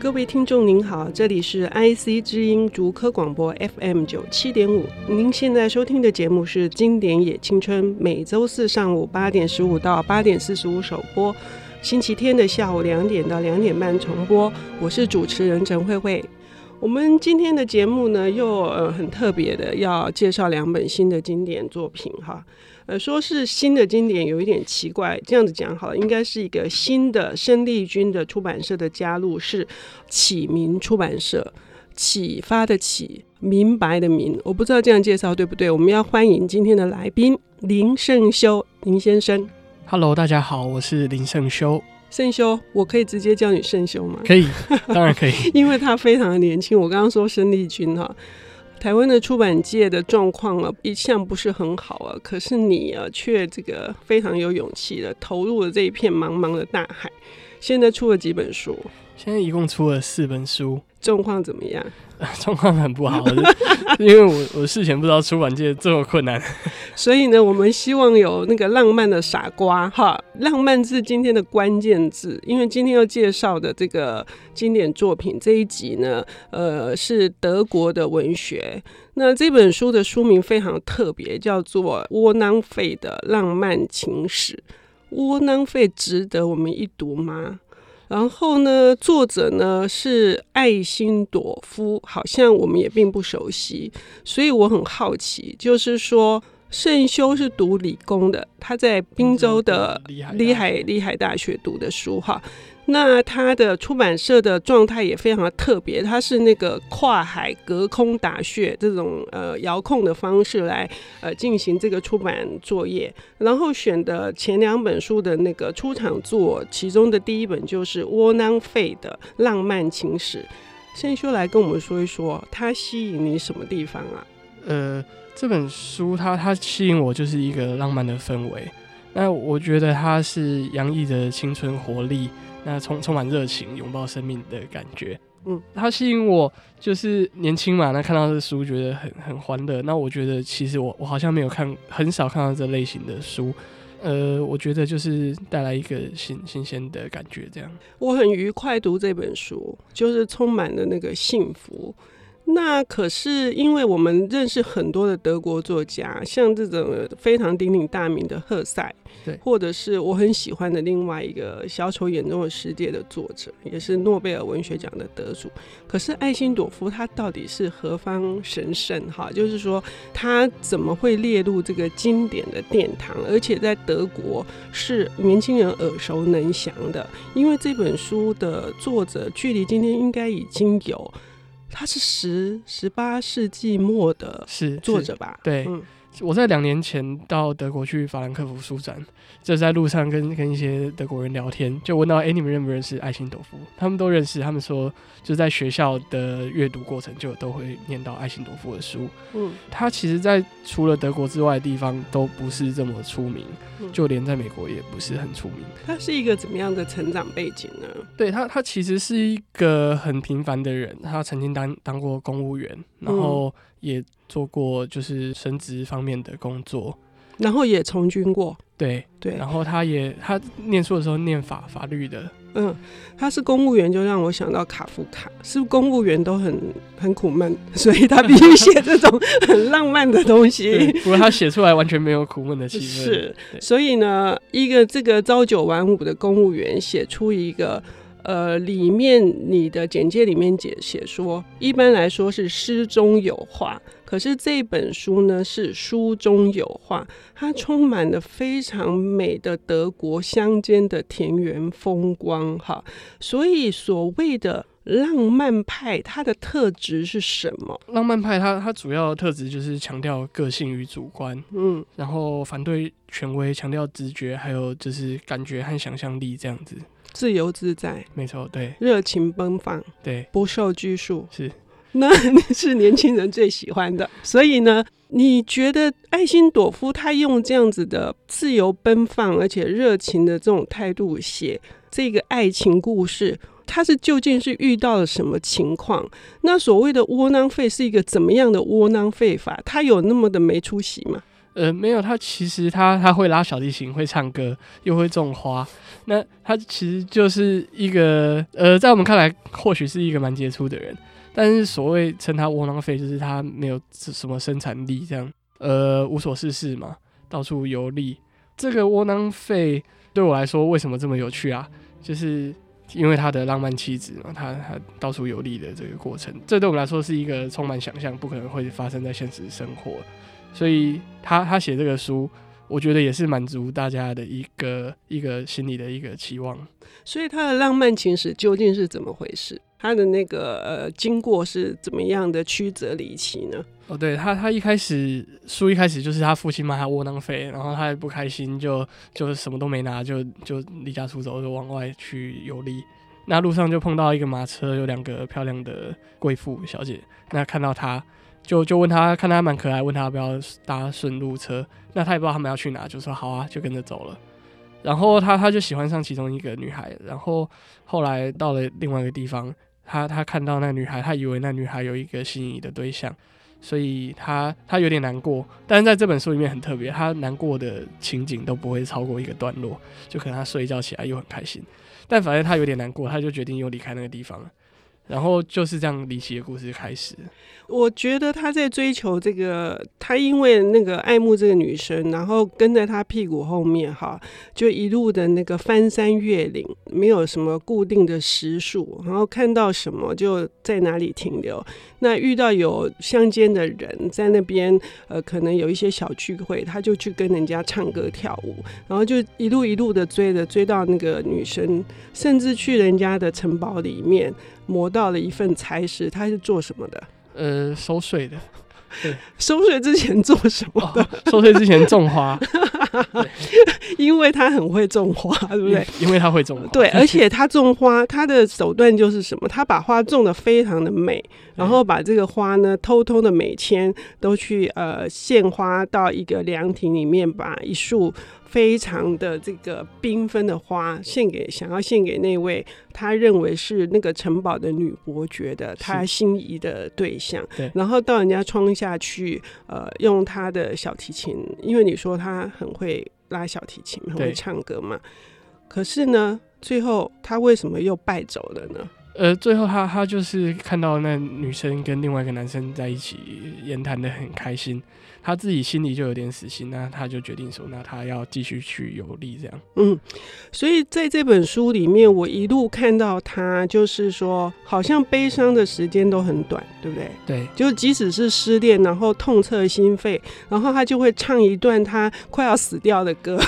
各位听众您好，这里是 IC 之音竹科广播 FM 九七点五，您现在收听的节目是《经典也青春》，每周四上午八点十五到八点四十五首播，星期天的下午两点到两点半重播。我是主持人陈慧慧。我们今天的节目呢，又呃很特别的要介绍两本新的经典作品哈。呃，说是新的经典有一点奇怪，这样子讲好了，应该是一个新的生力军的出版社的加入，是启明出版社，启发的启，明白的明，我不知道这样介绍对不对？我们要欢迎今天的来宾林圣修林先生。Hello，大家好，我是林圣修。圣修，我可以直接叫你圣修吗？可以，当然可以，因为他非常的年轻。我刚刚说生力军哈。台湾的出版界的状况啊，一向不是很好啊。可是你啊，却这个非常有勇气的投入了这一片茫茫的大海。现在出了几本书？现在一共出了四本书。状况怎么样？状况很不好，因为我我事前不知道出版界这么困难，所以呢，我们希望有那个浪漫的傻瓜哈，浪漫是今天的关键字，因为今天要介绍的这个经典作品这一集呢，呃，是德国的文学。那这本书的书名非常特别，叫做《窝囊废的浪漫情史》。窝囊废值得我们一读吗？然后呢，作者呢是艾辛朵夫，好像我们也并不熟悉，所以我很好奇，就是说圣修是读理工的，他在滨州的里海里海大学读的书哈。那他的出版社的状态也非常的特别，他是那个跨海隔空打穴这种呃遥控的方式来呃进行这个出版作业，然后选的前两本书的那个出场作，其中的第一本就是《窝囊废的浪漫情史》。先修来跟我们说一说，它吸引你什么地方啊？呃，这本书它它吸引我就是一个浪漫的氛围，那我觉得它是洋溢着青春活力。那充充满热情、拥抱生命的感觉，嗯，它吸引我就是年轻嘛。那看到这书，觉得很很欢乐。那我觉得其实我我好像没有看，很少看到这类型的书。呃，我觉得就是带来一个新新鲜的感觉，这样。我很愉快读这本书，就是充满了那个幸福。那可是因为我们认识很多的德国作家，像这种非常鼎鼎大名的赫塞，对，或者是我很喜欢的另外一个《小丑眼中的世界》的作者，也是诺贝尔文学奖的得主。可是艾辛朵夫他到底是何方神圣？哈，就是说他怎么会列入这个经典的殿堂，而且在德国是年轻人耳熟能详的？因为这本书的作者距离今天应该已经有。他是十十八世纪末的作者吧？对，嗯、我在两年前到德国去法兰克福书展，就在路上跟跟一些德国人聊天，就问到：“哎、欸，你们认不认识艾辛朵夫？”他们都认识，他们说就在学校的阅读过程就都会念到艾辛朵夫的书。嗯，他其实，在除了德国之外的地方都不是这么出名，嗯、就连在美国也不是很出名。他是一个怎么样的成长背景呢？对他，他其实是一个很平凡的人。他曾经当当过公务员，然后也做过就是升职方面的工作，然后也从军过。对对，然后他也他念书的时候念法法律的。嗯，他是公务员，就让我想到卡夫卡，是不是公务员都很很苦闷，所以他必须写这种 很浪漫的东西。不过他写出来完全没有苦闷的气氛。是，所以呢，一个这个朝九晚五的公务员写出一个。呃，里面你的简介里面解写说，一般来说是诗中有画，可是这本书呢是书中有画，它充满了非常美的德国乡间的田园风光哈。所以所谓的浪漫派，它的特质是什么？浪漫派它它主要的特质就是强调个性与主观，嗯，然后反对权威，强调直觉，还有就是感觉和想象力这样子。自由自在，没错，对，热情奔放，对，不受拘束，是，那是年轻人最喜欢的。所以呢，你觉得艾辛朵夫他用这样子的自由奔放而且热情的这种态度写这个爱情故事，他是究竟是遇到了什么情况？那所谓的窝囊废是一个怎么样的窝囊废法？他有那么的没出息吗？呃，没有，他其实他他会拉小提琴，会唱歌，又会种花。那他其实就是一个呃，在我们看来或许是一个蛮杰出的人，但是所谓称他窝囊废，就是他没有什么生产力，这样呃无所事事嘛，到处游历。这个窝囊废对我来说为什么这么有趣啊？就是因为他的浪漫气质嘛，他他到处游历的这个过程，这对我们来说是一个充满想象，不可能会发生在现实生活。所以他他写这个书，我觉得也是满足大家的一个一个心里的一个期望。所以他的浪漫情史究竟是怎么回事？他的那个呃经过是怎么样的曲折离奇呢？哦，对他他一开始书一开始就是他父亲骂他窝囊废，然后他也不开心，就就什么都没拿，就就离家出走，就往外去游历。那路上就碰到一个马车，有两个漂亮的贵妇小姐，那看到他。就就问他，看他蛮可爱，问他要不要搭顺路车。那他也不知道他们要去哪，就说好啊，就跟着走了。然后他他就喜欢上其中一个女孩。然后后来到了另外一个地方，他他看到那女孩，他以为那女孩有一个心仪的对象，所以他他有点难过。但是在这本书里面很特别，他难过的情景都不会超过一个段落，就可能他睡一觉起来又很开心。但反正他有点难过，他就决定又离开那个地方了。然后就是这样离奇的故事开始。我觉得他在追求这个，他因为那个爱慕这个女生，然后跟在他屁股后面哈，就一路的那个翻山越岭，没有什么固定的时数，然后看到什么就在哪里停留。那遇到有乡间的人在那边，呃，可能有一些小聚会，他就去跟人家唱歌跳舞，然后就一路一路的追着追到那个女生，甚至去人家的城堡里面磨到了一份差事，他是做什么的？呃，收税的。对，收税之前做什么的？哦、收税之前种花，因为他很会种花，对不对？因为他会种花，对，而且他种花，他的手段就是什么？他把花种的非常的美，然后把这个花呢，偷偷的每天都去呃献花到一个凉亭里面，把一束。非常的这个缤纷的花献给想要献给那位他认为是那个城堡的女伯爵的他心仪的对象，对，然后到人家窗下去，呃，用他的小提琴，因为你说他很会拉小提琴，很会唱歌嘛，可是呢，最后他为什么又败走了呢？呃，最后他他就是看到那女生跟另外一个男生在一起言谈的很开心，他自己心里就有点死心，那他就决定说，那他要继续去游历这样。嗯，所以在这本书里面，我一路看到他，就是说，好像悲伤的时间都很短，对不对？对，就即使是失恋，然后痛彻心扉，然后他就会唱一段他快要死掉的歌，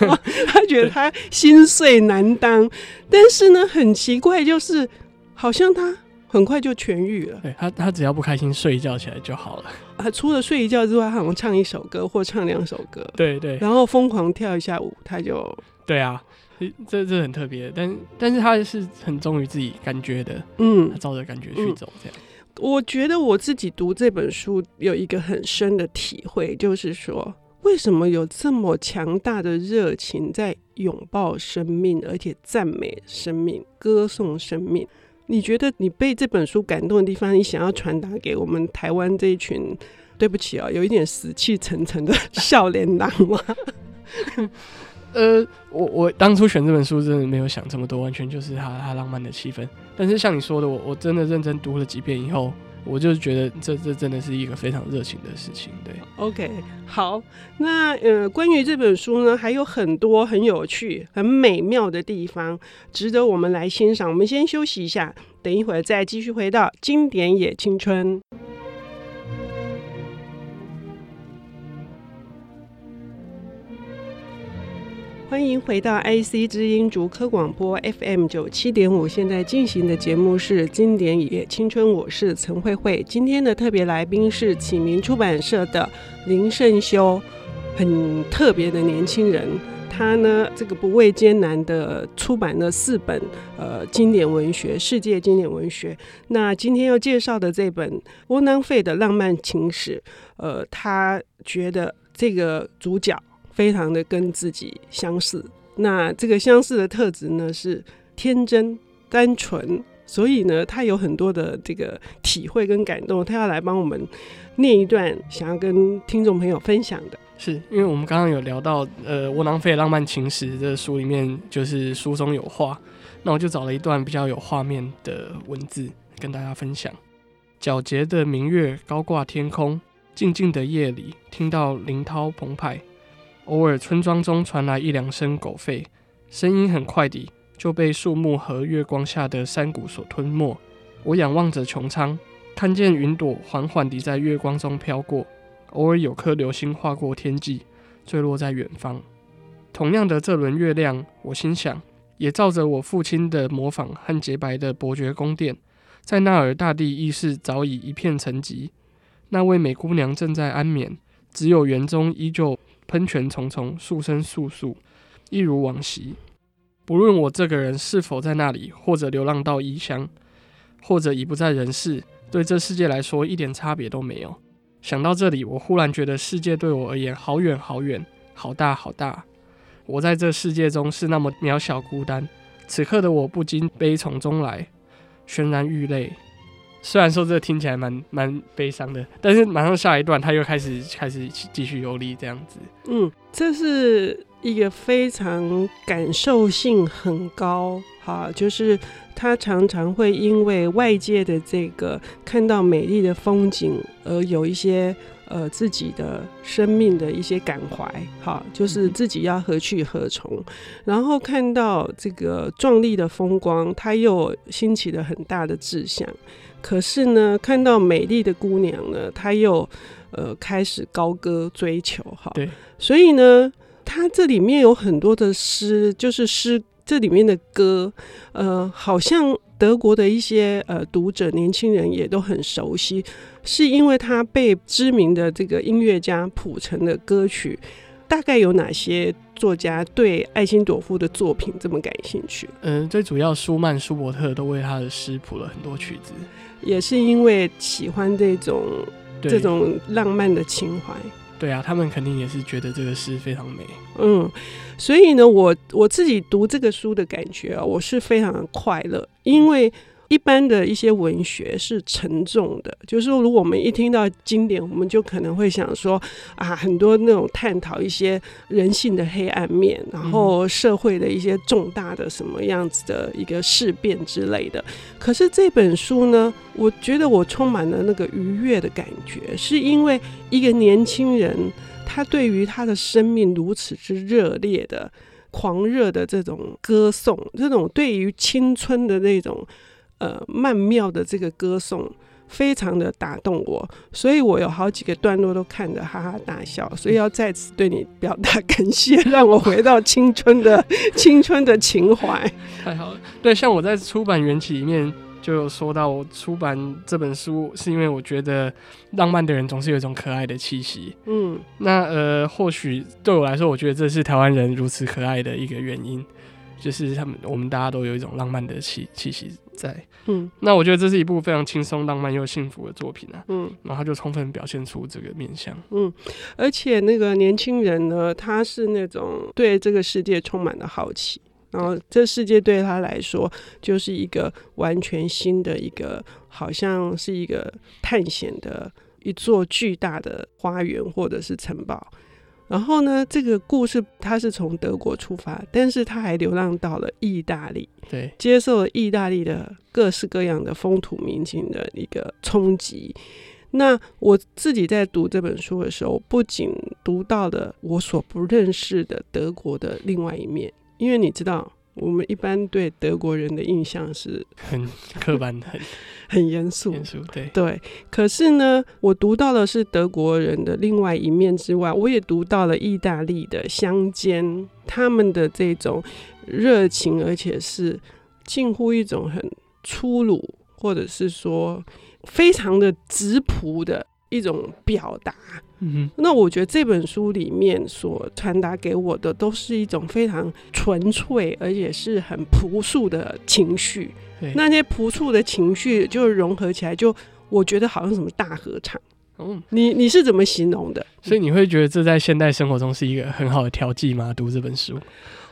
他觉得他心碎难当，但是呢，很奇怪就是。好像他很快就痊愈了。对他，他只要不开心，睡一觉起来就好了。他除了睡一觉之外，他好像唱一首歌或唱两首歌，对对，然后疯狂跳一下舞，他就对啊，这这很特别。但但是他是很忠于自己感觉的，嗯，他照着感觉去走。这样，我觉得我自己读这本书有一个很深的体会，就是说，为什么有这么强大的热情在拥抱生命，而且赞美生命，歌颂生命？你觉得你被这本书感动的地方，你想要传达给我们台湾这一群，对不起啊、有一点死气沉沉的少年郎吗？呃，我我当初选这本书真的没有想这么多，完全就是他他浪漫的气氛。但是像你说的，我我真的认真读了几遍以后。我就觉得这这真的是一个非常热情的事情，对。OK，好，那呃，关于这本书呢，还有很多很有趣、很美妙的地方，值得我们来欣赏。我们先休息一下，等一会儿再继续回到经典也青春。欢迎回到 IC 之音竹科广播 FM 九七点五，现在进行的节目是《经典也青春》，我是陈慧慧。今天的特别来宾是启明出版社的林圣修，很特别的年轻人。他呢，这个不畏艰难的出版了四本呃经典文学，世界经典文学。那今天要介绍的这本《窝囊废的浪漫情史》，呃，他觉得这个主角。非常的跟自己相似，那这个相似的特质呢，是天真单纯，所以呢，他有很多的这个体会跟感动，他要来帮我们念一段，想要跟听众朋友分享的。是因为我们刚刚有聊到，呃，窝囊废浪漫情史这书里面就是书中有画，那我就找了一段比较有画面的文字跟大家分享。皎洁的明月高挂天空，静静的夜里听到林涛澎湃，偶尔村庄中传来一两声狗吠，声音很快地就被树木和月光下的山谷所吞没。我仰望着穹苍，看见云朵缓缓地在月光中飘过。偶尔有颗流星划过天际，坠落在远方。同样的这轮月亮，我心想，也照着我父亲的模仿和洁白的伯爵宫殿，在那儿大地亦是早已一片沉寂。那位美姑娘正在安眠，只有园中依旧喷泉重重，树声簌簌，一如往昔。不论我这个人是否在那里，或者流浪到异乡，或者已不在人世，对这世界来说一点差别都没有。想到这里，我忽然觉得世界对我而言好远好远，好大好大。我在这世界中是那么渺小孤单。此刻的我不禁悲从中来，泫然欲泪。虽然说这听起来蛮蛮悲伤的，但是马上下一段他又开始开始继续游历这样子。嗯，这是一个非常感受性很高，哈，就是。他常常会因为外界的这个看到美丽的风景而有一些呃自己的生命的一些感怀，哈，就是自己要何去何从。然后看到这个壮丽的风光，他又兴起了很大的志向。可是呢，看到美丽的姑娘呢，他又呃开始高歌追求，哈。对，所以呢，他这里面有很多的诗，就是诗。这里面的歌，呃，好像德国的一些呃读者、年轻人也都很熟悉，是因为他被知名的这个音乐家谱成的歌曲。大概有哪些作家对爱辛朵夫的作品这么感兴趣？嗯，最主要舒曼、舒伯特都为他的诗谱了很多曲子，也是因为喜欢这种这种浪漫的情怀。对啊，他们肯定也是觉得这个诗非常美。嗯，所以呢，我我自己读这个书的感觉啊，我是非常的快乐，因为。一般的一些文学是沉重的，就是说，如果我们一听到经典，我们就可能会想说啊，很多那种探讨一些人性的黑暗面，然后社会的一些重大的什么样子的一个事变之类的。可是这本书呢，我觉得我充满了那个愉悦的感觉，是因为一个年轻人，他对于他的生命如此之热烈的、狂热的这种歌颂，这种对于青春的那种。呃，曼妙的这个歌颂非常的打动我，所以我有好几个段落都看得哈哈大笑，所以要在此对你表达 感谢，让我回到青春的 青春的情怀。太好了，对，像我在出版缘起里面就有说到，我出版这本书是因为我觉得浪漫的人总是有一种可爱的气息。嗯，那呃，或许对我来说，我觉得这是台湾人如此可爱的一个原因。就是他们，我们大家都有一种浪漫的气气息在。嗯，那我觉得这是一部非常轻松、浪漫又幸福的作品啊。嗯，然后他就充分表现出这个面相。嗯，而且那个年轻人呢，他是那种对这个世界充满了好奇，然后这世界对他来说就是一个完全新的一个，好像是一个探险的一座巨大的花园或者是城堡。然后呢，这个故事他是从德国出发，但是他还流浪到了意大利，对，接受了意大利的各式各样的风土民情的一个冲击。那我自己在读这本书的时候，不仅读到了我所不认识的德国的另外一面，因为你知道。我们一般对德国人的印象是很刻板、很 很严肃。严肃，对对。可是呢，我读到的是德国人的另外一面之外，我也读到了意大利的乡间他们的这种热情，而且是近乎一种很粗鲁，或者是说非常的质朴的一种表达。嗯，那我觉得这本书里面所传达给我的都是一种非常纯粹，而且是很朴素的情绪。对，那些朴素的情绪就融合起来，就我觉得好像什么大合唱。嗯，你你是怎么形容的？所以你会觉得这在现代生活中是一个很好的调剂吗？读这本书？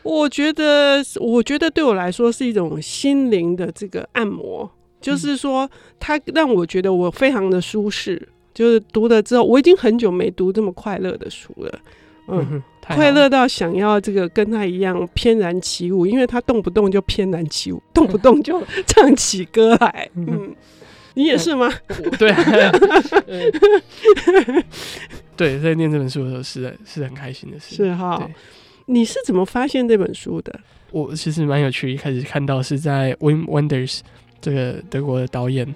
我觉得，我觉得对我来说是一种心灵的这个按摩，就是说它让我觉得我非常的舒适。就是读了之后，我已经很久没读这么快乐的书了。嗯，快乐到想要这个跟他一样翩然起舞，因为他动不动就翩然起舞，动不动就 唱起歌来。嗯，你也是吗？对，对，在念这本书的时候是是很开心的事。是哈，你是怎么发现这本书的？我其实蛮有趣，一开始看到是在 Wim Wenders 这个德国的导演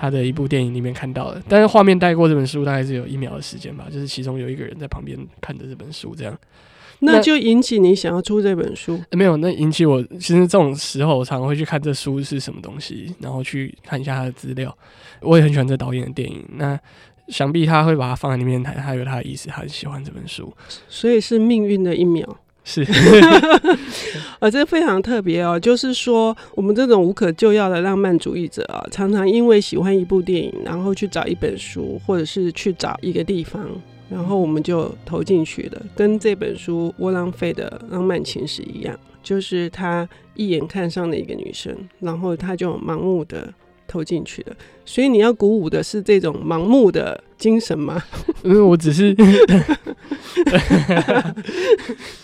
他的一部电影里面看到的，但是画面带过这本书大概是有一秒的时间吧，就是其中有一个人在旁边看着这本书，这样，那就引起你想要出这本书？欸、没有，那引起我其实这种时候我常常会去看这书是什么东西，然后去看一下他的资料。我也很喜欢这导演的电影，那想必他会把它放在里面，他他有他的意思，他很喜欢这本书，所以是命运的一秒。是，啊，这非常特别哦。就是说，我们这种无可救药的浪漫主义者啊，常常因为喜欢一部电影，然后去找一本书，或者是去找一个地方，然后我们就投进去了。跟这本书窝囊废的浪漫情史一样，就是他一眼看上了一个女生，然后他就盲目的投进去的。所以你要鼓舞的是这种盲目的精神吗？因为我只是。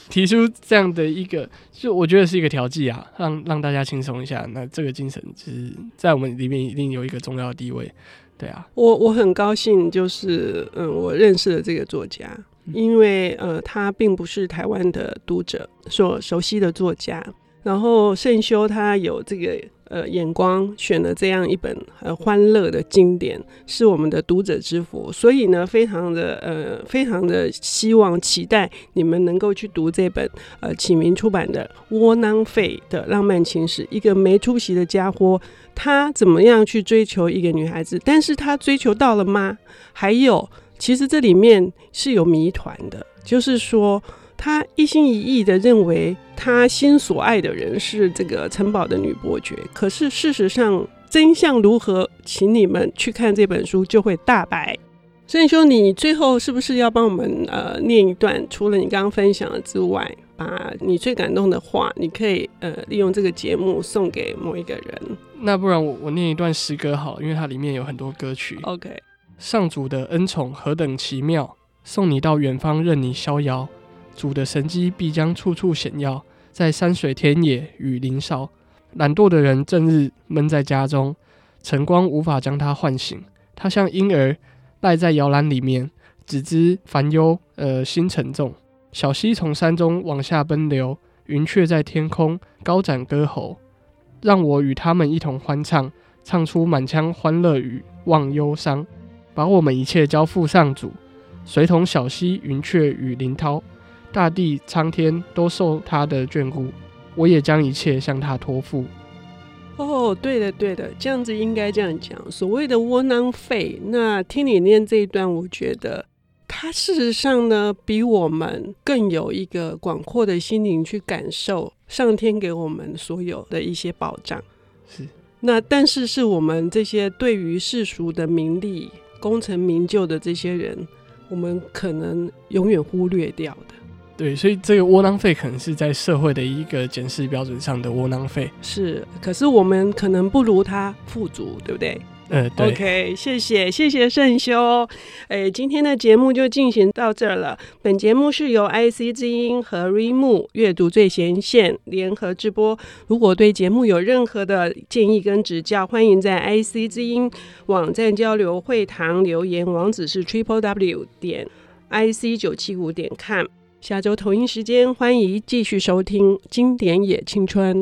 提出这样的一个，就我觉得是一个调剂啊，让让大家轻松一下。那这个精神其实，在我们里面一定有一个重要的地位，对啊。我我很高兴，就是嗯，我认识了这个作家，因为呃，他并不是台湾的读者所熟悉的作家。然后圣修他有这个。呃，眼光选了这样一本呃欢乐的经典，是我们的读者之福，所以呢，非常的呃，非常的希望期待你们能够去读这本呃启明出版的《窝囊废的浪漫情史》。一个没出息的家伙，他怎么样去追求一个女孩子？但是他追求到了吗？还有，其实这里面是有谜团的，就是说。他一心一意的认为他心所爱的人是这个城堡的女伯爵，可是事实上真相如何？请你们去看这本书就会大白。圣修，你最后是不是要帮我们呃念一段？除了你刚刚分享的之外，把你最感动的话，你可以呃利用这个节目送给某一个人。那不然我我念一段诗歌好，因为它里面有很多歌曲。OK，上主的恩宠何等奇妙，送你到远方任你逍遥。主的神迹必将处处显耀，在山水田野与林梢。懒惰的人正日闷在家中，晨光无法将他唤醒。他像婴儿赖在摇篮里面，只知烦忧，呃，心沉重。小溪从山中往下奔流，云雀在天空高展歌喉。让我与他们一同欢唱，唱出满腔欢乐与忘忧伤。把我们一切交付上主，随同小溪、云雀与林涛。大地苍天都受他的眷顾，我也将一切向他托付。哦，对的，对的，这样子应该这样讲。所谓的窝囊废，那听你念这一段，我觉得他事实上呢，比我们更有一个广阔的心灵去感受上天给我们所有的一些保障。是，那但是是我们这些对于世俗的名利、功成名就的这些人，我们可能永远忽略掉的。对，所以这个窝囊废可能是在社会的一个检视标准上的窝囊废。是，可是我们可能不如他富足，对不对？呃，对。OK，谢谢，谢谢圣修。哎，今天的节目就进行到这儿了。本节目是由 IC 之音和 Readmoo 阅读最前线联合直播。如果对节目有任何的建议跟指教，欢迎在 IC 之音网站交流会堂留言，网址是 Triple W 点 IC 九七五点 com。下周同一时间，欢迎继续收听《经典也青春》。